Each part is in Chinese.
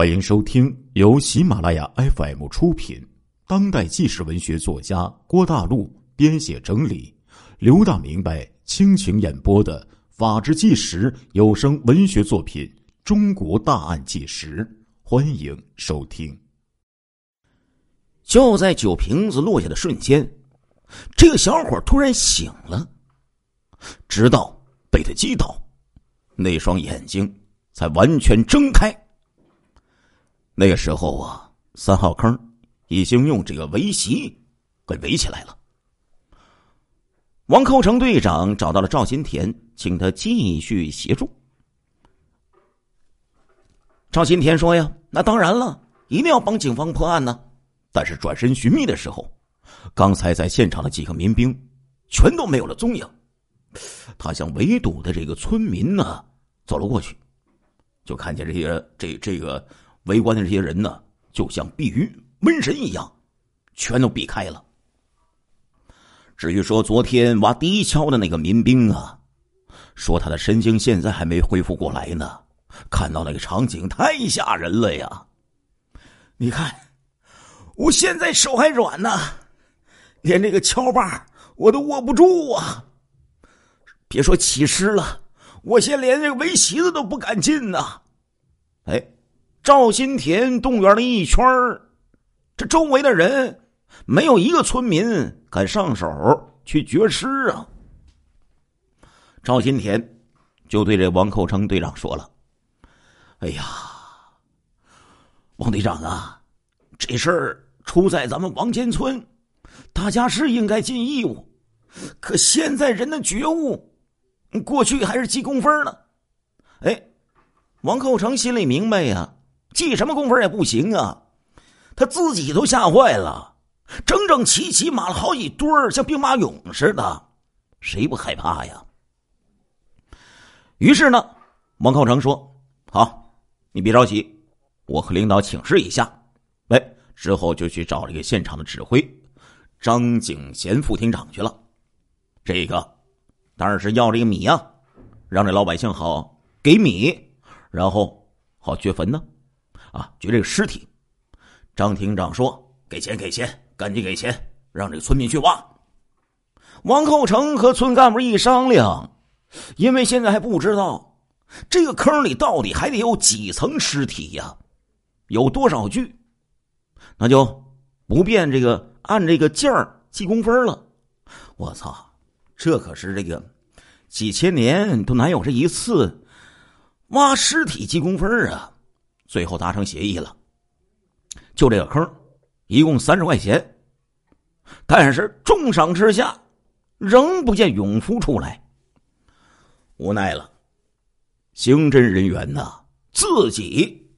欢迎收听由喜马拉雅 FM 出品、当代纪实文学作家郭大陆编写整理、刘大明白倾情演播的《法制纪实》有声文学作品《中国大案纪实》，欢迎收听。就在酒瓶子落下的瞬间，这个小伙突然醒了，直到被他击倒，那双眼睛才完全睁开。那个时候啊，三号坑已经用这个围席给围起来了。王寇成队长找到了赵新田，请他继续协助。赵新田说：“呀，那当然了，一定要帮警方破案呢。但是转身寻觅的时候，刚才在现场的几个民兵全都没有了踪影。他向围堵的这个村民呢走了过去，就看见这些这这个。”围观的这些人呢，就像避雨瘟神一样，全都避开了。至于说昨天挖第一锹的那个民兵啊，说他的神经现在还没恢复过来呢。看到那个场景太吓人了呀！你看，我现在手还软呢，连这个锹把我都握不住啊！别说起尸了，我现在连这个围席子都不敢进呐！哎。赵新田动员了一圈这周围的人没有一个村民敢上手去掘尸啊。赵新田就对这王寇成队长说了：“哎呀，王队长啊，这事儿出在咱们王间村，大家是应该尽义务，可现在人的觉悟，过去还是记工分呢。”哎，王寇成心里明白呀。记什么功分也不行啊！他自己都吓坏了，整整齐齐码了好几堆儿，像兵马俑似的，谁不害怕呀？于是呢，王靠成说：“好，你别着急，我和领导请示一下。”哎，之后就去找这个现场的指挥张景贤副厅长去了。这个当然是要这个米呀，让这老百姓好给米，然后好掘坟呢。啊！掘这个尸体，张厅长说：“给钱，给钱，赶紧给钱，让这个村民去挖。”王厚成和村干部一商量，因为现在还不知道这个坑里到底还得有几层尸体呀，有多少具，那就不便这个按这个件儿记工分了。我操，这可是这个几千年都难有这一次挖尸体记工分啊！最后达成协议了，就这个坑，一共三十块钱。但是重赏之下，仍不见永福出来。无奈了，刑侦人员呢，自己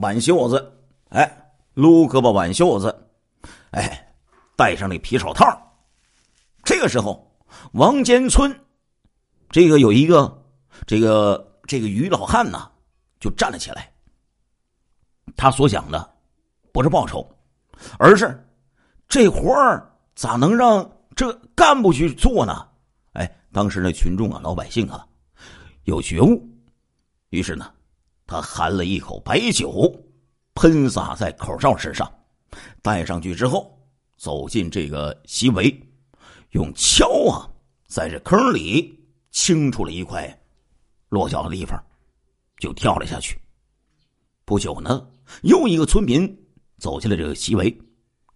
挽袖子，哎，撸胳膊挽袖子，哎，戴上那皮手套。这个时候，王间村这个有一个这个这个于老汉呢，就站了起来。他所想的不是报酬，而是这活儿咋能让这干部去做呢？哎，当时那群众啊，老百姓啊，有觉悟，于是呢，他含了一口白酒，喷洒在口罩身上，戴上去之后，走进这个席围，用锹啊，在这坑里清出了一块落脚的地方，就跳了下去。不久呢。又一个村民走进了这个席围，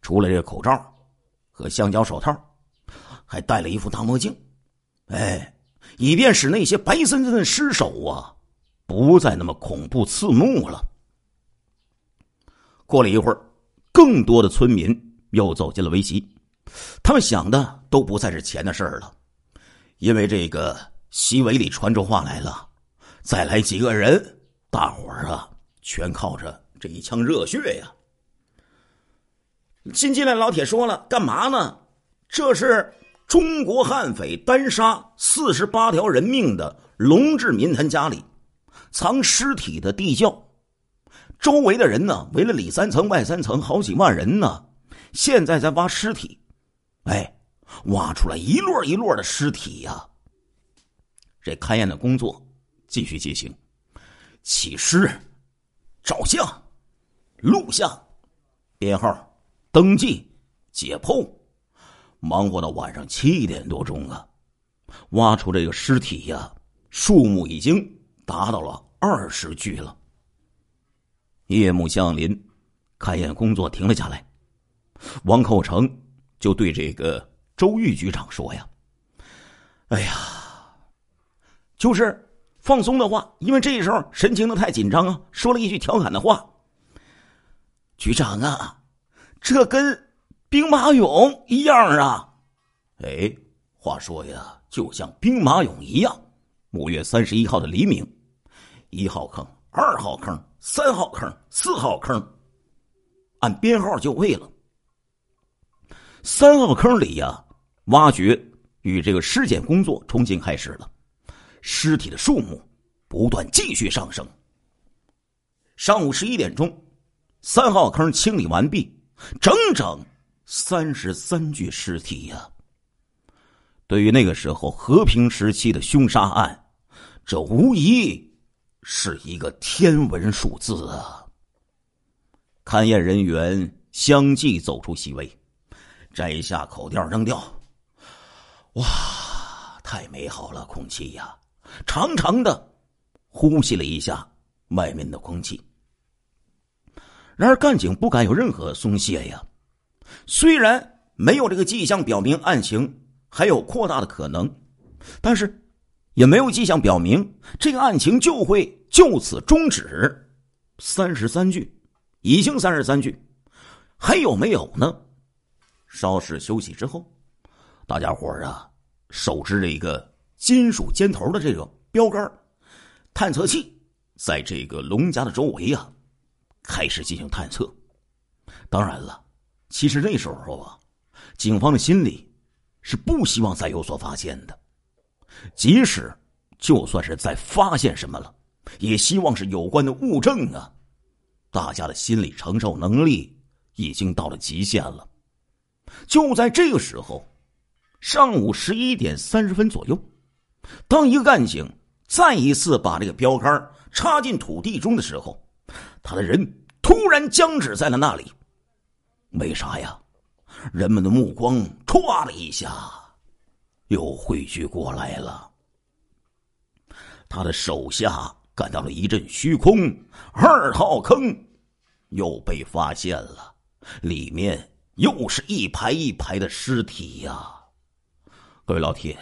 除了这个口罩和橡胶手套，还戴了一副大墨镜，哎，以便使那些白森森的尸首啊，不再那么恐怖刺目了。过了一会儿，更多的村民又走进了围席，他们想的都不再是钱的事儿了，因为这个席围里传出话来了：再来几个人，大伙儿啊，全靠着。这一腔热血呀！新进来老铁说了：“干嘛呢？这是中国悍匪单杀四十八条人命的龙志民他家里藏尸体的地窖，周围的人呢围了里三层外三层，好几万人呢，现在在挖尸体。哎，挖出来一摞一摞的尸体呀！这勘验的工作继续进行，起尸。”照相、录像、编号、登记、解剖，忙活到晚上七点多钟啊！挖出这个尸体呀，数目已经达到了二十具了。夜幕降临，勘验工作停了下来，王寇成就对这个周玉局长说：“呀，哎呀，就是。”放松的话，因为这时候神情的太紧张啊，说了一句调侃的话：“局长啊，这跟兵马俑一样啊！”哎，话说呀，就像兵马俑一样。五月三十一号的黎明，一号坑、二号坑、三号坑、四号坑，按编号就位了。三号坑里呀，挖掘与这个尸检工作重新开始了。尸体的数目不断继续上升。上午十一点钟，三号坑清理完毕，整整三十三具尸体呀！对于那个时候和平时期的凶杀案，这无疑是一个天文数字啊！勘验人员相继走出席位，摘下口垫扔掉。哇，太美好了，空气呀！长长的呼吸了一下外面的空气，然而干警不敢有任何松懈呀。虽然没有这个迹象表明案情还有扩大的可能，但是也没有迹象表明这个案情就会就此终止。三十三具，已经三十三具，还有没有呢？稍事休息之后，大家伙啊，手持这个。金属尖头的这个标杆探测器，在这个龙家的周围啊，开始进行探测。当然了，其实那时候啊，警方的心里是不希望再有所发现的。即使就算是再发现什么了，也希望是有关的物证啊。大家的心理承受能力已经到了极限了。就在这个时候，上午十一点三十分左右。当一个干警再一次把这个标杆插进土地中的时候，他的人突然僵直在了那里。为啥呀？人们的目光唰的一下又汇聚过来了。他的手下感到了一阵虚空，二号坑又被发现了，里面又是一排一排的尸体呀！各位老铁。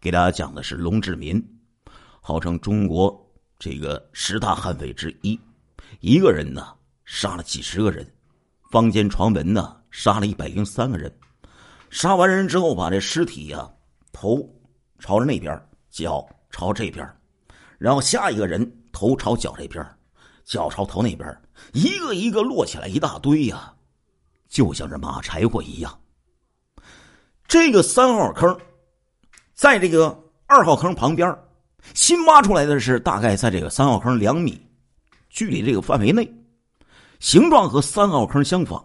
给大家讲的是龙志民，号称中国这个十大悍匪之一，一个人呢杀了几十个人，坊间传闻呢杀了一百零三个人，杀完人之后把这尸体呀头朝着那边，脚朝这边，然后下一个人头朝脚这边，脚朝头那边，一个一个摞起来一大堆呀，就像是马柴火一样。这个三号坑。在这个二号坑旁边，新挖出来的是大概在这个三号坑两米距离这个范围内，形状和三号坑相仿，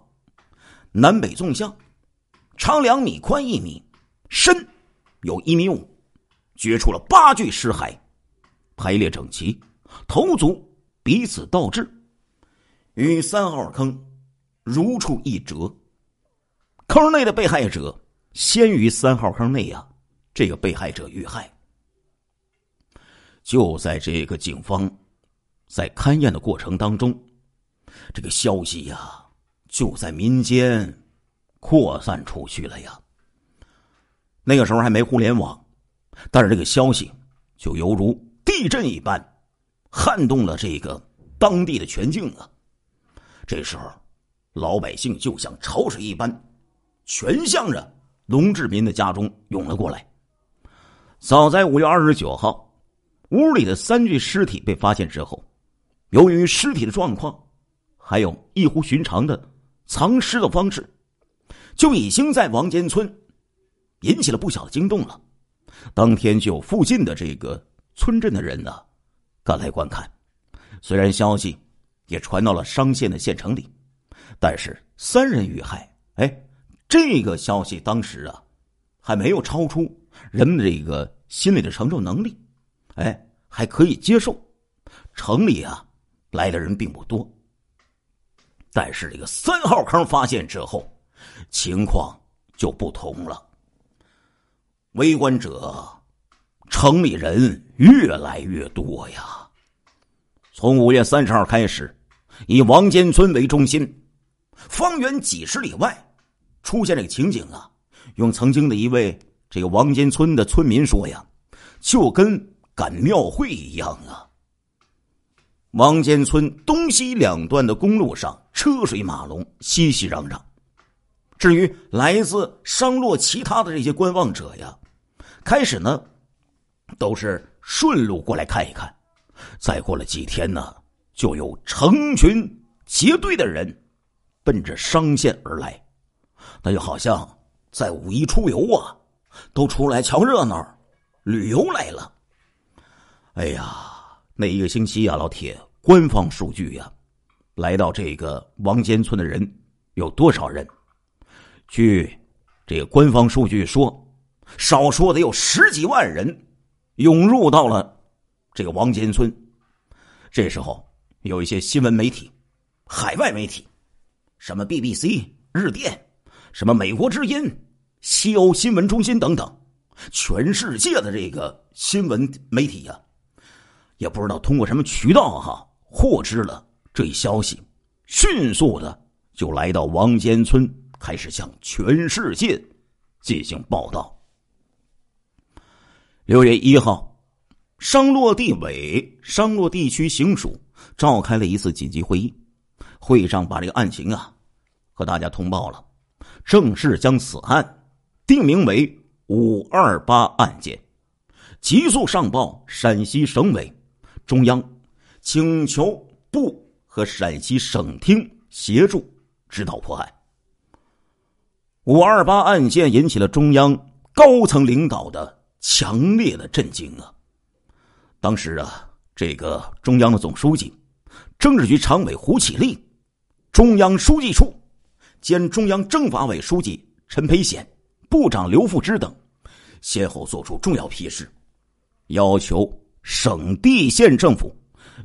南北纵向，长两米，宽一米，深有一米五，掘出了八具尸骸，排列整齐，头足彼此倒置，与三号坑如出一辙。坑内的被害者先于三号坑内呀。这个被害者遇害，就在这个警方在勘验的过程当中，这个消息呀就在民间扩散出去了呀。那个时候还没互联网，但是这个消息就犹如地震一般，撼动了这个当地的全境啊。这时候，老百姓就像潮水一般，全向着龙志民的家中涌了过来。早在五月二十九号，屋里的三具尸体被发现之后，由于尸体的状况，还有异乎寻常的藏尸的方式，就已经在王间村引起了不小的惊动了。当天就有附近的这个村镇的人呢，赶来观看。虽然消息也传到了商县的县城里，但是三人遇害，哎，这个消息当时啊，还没有超出。人们的这个心理的承受能力，哎，还可以接受。城里啊，来的人并不多，但是这个三号坑发现之后，情况就不同了。围观者、城里人越来越多呀。从五月三十号开始，以王尖村为中心，方圆几十里外出现这个情景啊。用曾经的一位这个王尖村的村民说呀，就跟赶庙会一样啊。王尖村东西两段的公路上车水马龙，熙熙攘攘。至于来自商洛其他的这些观望者呀，开始呢都是顺路过来看一看，再过了几天呢，就有成群结队的人奔着商县而来，那就好像在五一出游啊，都出来瞧热闹、旅游来了。哎呀！那一个星期呀，老铁，官方数据呀，来到这个王尖村的人有多少人？据这个官方数据说，少说得有十几万人涌入到了这个王尖村。这时候，有一些新闻媒体、海外媒体，什么 BBC、日电，什么美国之音、西欧新闻中心等等，全世界的这个新闻媒体呀。也不知道通过什么渠道哈获知了这一消息，迅速的就来到王尖村，开始向全世界进行报道。六月一号，商洛地委、商洛地区行署召开了一次紧急会议，会上把这个案情啊和大家通报了，正式将此案定名为“五二八案件”，急速上报陕西省委。中央请求部和陕西省厅协助指导破案。五二八案件引起了中央高层领导的强烈的震惊啊！当时啊，这个中央的总书记、政治局常委胡启立、中央书记处兼中央政法委书记陈培显、部长刘富之等，先后作出重要批示，要求。省地县政府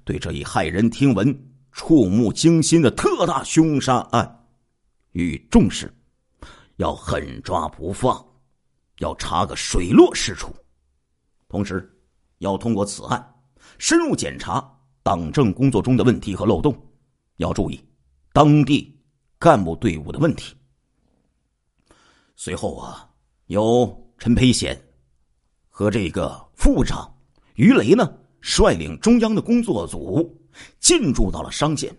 对这一骇人听闻、触目惊心的特大凶杀案予以重视，要狠抓不放，要查个水落石出。同时，要通过此案深入检查党政工作中的问题和漏洞，要注意当地干部队伍的问题。随后啊，由陈培贤和这个副长。于雷呢，率领中央的工作组进驻到了商县，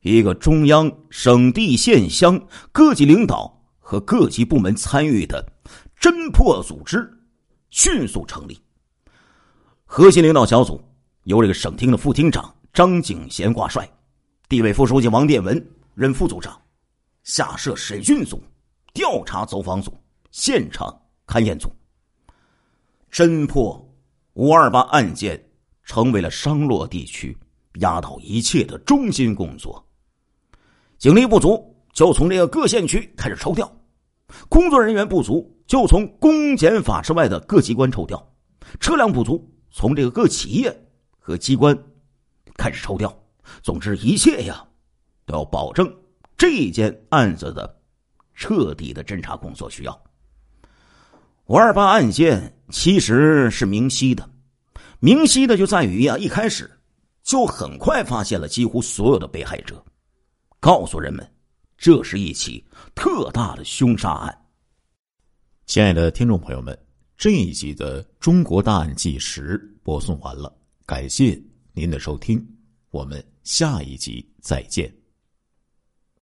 一个中央、省、地、县、乡各级领导和各级部门参与的侦破组织迅速成立。核心领导小组由这个省厅的副厅长张景贤挂帅，地委副书记王殿文任副组长，下设审讯组、调查走访组、现场勘验组，侦破。五二八案件成为了商洛地区压倒一切的中心工作。警力不足，就从这个各县区开始抽调；工作人员不足，就从公检法之外的各机关抽调；车辆不足，从这个各企业和机关开始抽调。总之，一切呀，都要保证这件案子的彻底的侦查工作需要。五二八案件。其实是明晰的，明晰的就在于呀，一开始就很快发现了几乎所有的被害者，告诉人们，这是一起特大的凶杀案。亲爱的听众朋友们，这一集的《中国大案纪实》播送完了，感谢您的收听，我们下一集再见。